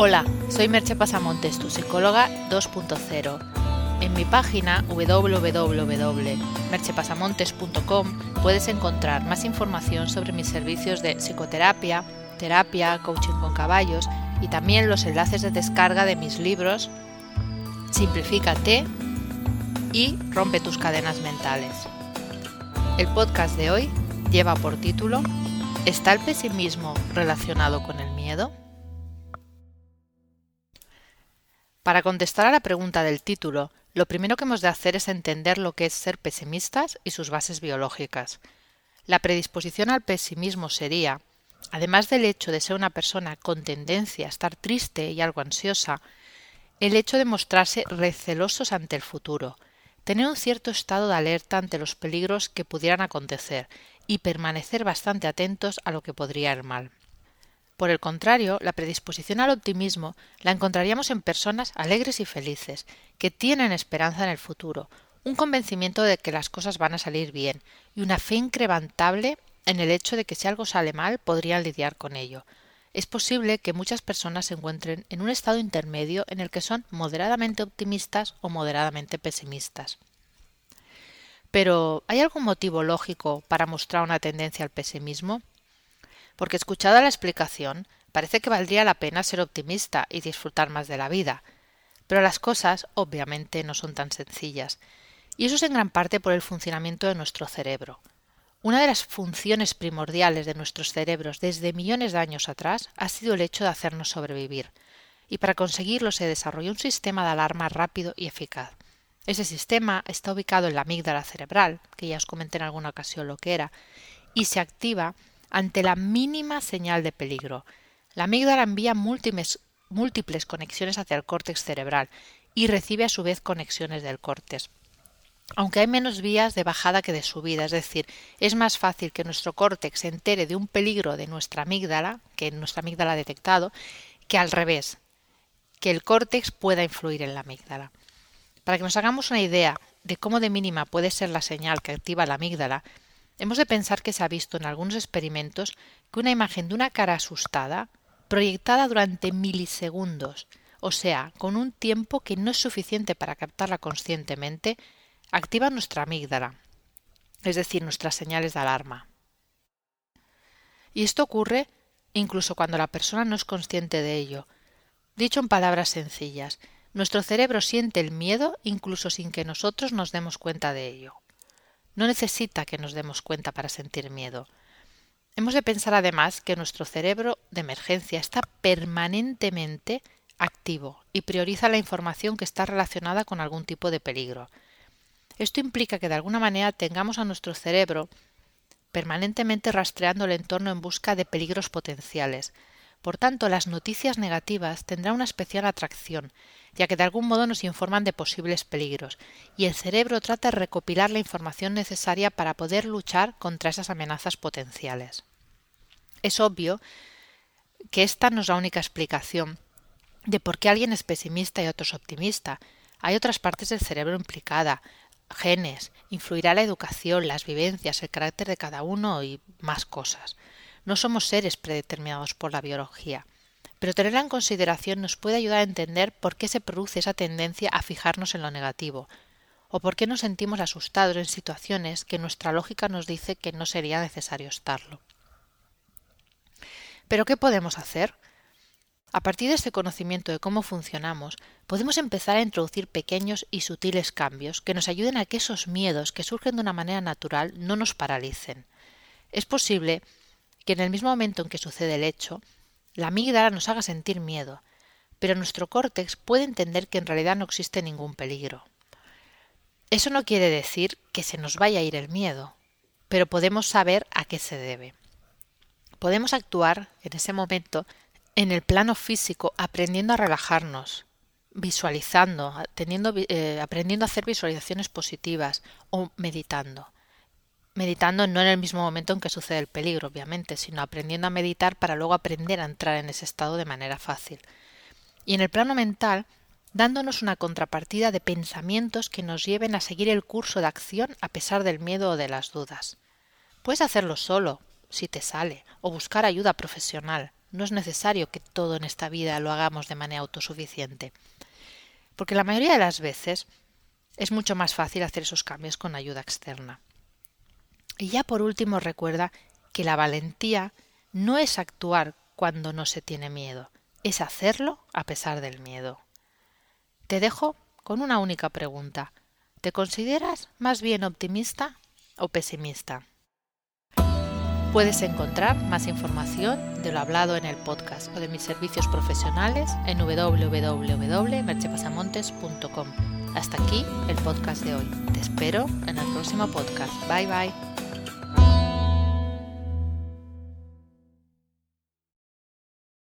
Hola, soy Merche Pasamontes, tu psicóloga 2.0. En mi página www.merchepasamontes.com puedes encontrar más información sobre mis servicios de psicoterapia, terapia, coaching con caballos y también los enlaces de descarga de mis libros Simplifícate y Rompe tus cadenas mentales. El podcast de hoy lleva por título ¿Está el pesimismo relacionado con el miedo? Para contestar a la pregunta del título, lo primero que hemos de hacer es entender lo que es ser pesimistas y sus bases biológicas. La predisposición al pesimismo sería, además del hecho de ser una persona con tendencia a estar triste y algo ansiosa, el hecho de mostrarse recelosos ante el futuro, tener un cierto estado de alerta ante los peligros que pudieran acontecer y permanecer bastante atentos a lo que podría ir mal. Por el contrario, la predisposición al optimismo la encontraríamos en personas alegres y felices, que tienen esperanza en el futuro, un convencimiento de que las cosas van a salir bien y una fe incrementable en el hecho de que si algo sale mal podrían lidiar con ello. Es posible que muchas personas se encuentren en un estado intermedio en el que son moderadamente optimistas o moderadamente pesimistas. Pero, ¿hay algún motivo lógico para mostrar una tendencia al pesimismo? Porque escuchada la explicación, parece que valdría la pena ser optimista y disfrutar más de la vida. Pero las cosas, obviamente, no son tan sencillas, y eso es en gran parte por el funcionamiento de nuestro cerebro. Una de las funciones primordiales de nuestros cerebros desde millones de años atrás ha sido el hecho de hacernos sobrevivir, y para conseguirlo se desarrolló un sistema de alarma rápido y eficaz. Ese sistema está ubicado en la amígdala cerebral, que ya os comenté en alguna ocasión lo que era, y se activa ante la mínima señal de peligro. La amígdala envía múltiples, conexiones hacia el córtex cerebral y recibe a su vez conexiones del córtex. Aunque hay menos vías de bajada que de subida, es decir, es más fácil que nuestro córtex se entere de un peligro de nuestra amígdala, que nuestra amígdala ha detectado, que al revés, que el córtex pueda influir en la amígdala. Para que nos hagamos una idea de cómo de mínima puede ser la señal que activa la amígdala, Hemos de pensar que se ha visto en algunos experimentos que una imagen de una cara asustada, proyectada durante milisegundos, o sea, con un tiempo que no es suficiente para captarla conscientemente, activa nuestra amígdala, es decir, nuestras señales de alarma. Y esto ocurre incluso cuando la persona no es consciente de ello. Dicho en palabras sencillas, nuestro cerebro siente el miedo incluso sin que nosotros nos demos cuenta de ello. No necesita que nos demos cuenta para sentir miedo. Hemos de pensar además que nuestro cerebro de emergencia está permanentemente activo y prioriza la información que está relacionada con algún tipo de peligro. Esto implica que de alguna manera tengamos a nuestro cerebro permanentemente rastreando el entorno en busca de peligros potenciales. Por tanto, las noticias negativas tendrán una especial atracción ya que de algún modo nos informan de posibles peligros, y el cerebro trata de recopilar la información necesaria para poder luchar contra esas amenazas potenciales. Es obvio que esta no es la única explicación de por qué alguien es pesimista y otro es optimista. Hay otras partes del cerebro implicada, genes, influirá la educación, las vivencias, el carácter de cada uno y más cosas. No somos seres predeterminados por la biología pero tenerla en consideración nos puede ayudar a entender por qué se produce esa tendencia a fijarnos en lo negativo, o por qué nos sentimos asustados en situaciones que nuestra lógica nos dice que no sería necesario estarlo. Pero ¿qué podemos hacer? A partir de este conocimiento de cómo funcionamos, podemos empezar a introducir pequeños y sutiles cambios que nos ayuden a que esos miedos que surgen de una manera natural no nos paralicen. Es posible que en el mismo momento en que sucede el hecho, la amígdala nos haga sentir miedo, pero nuestro córtex puede entender que en realidad no existe ningún peligro. Eso no quiere decir que se nos vaya a ir el miedo, pero podemos saber a qué se debe. Podemos actuar en ese momento en el plano físico aprendiendo a relajarnos, visualizando, eh, aprendiendo a hacer visualizaciones positivas o meditando meditando no en el mismo momento en que sucede el peligro, obviamente, sino aprendiendo a meditar para luego aprender a entrar en ese estado de manera fácil. Y en el plano mental, dándonos una contrapartida de pensamientos que nos lleven a seguir el curso de acción a pesar del miedo o de las dudas. Puedes hacerlo solo, si te sale, o buscar ayuda profesional, No es necesario que todo en esta vida lo hagamos de manera autosuficiente. Porque la mayoría de las veces es mucho más fácil hacer esos cambios con ayuda externa. Y ya por último recuerda que la valentía no es actuar cuando no se tiene miedo, es hacerlo a pesar del miedo. Te dejo con una única pregunta. ¿Te consideras más bien optimista o pesimista? Puedes encontrar más información de lo hablado en el podcast o de mis servicios profesionales en www.merchepasamontes.com. Hasta aquí el podcast de hoy. Te espero en el próximo podcast. Bye bye.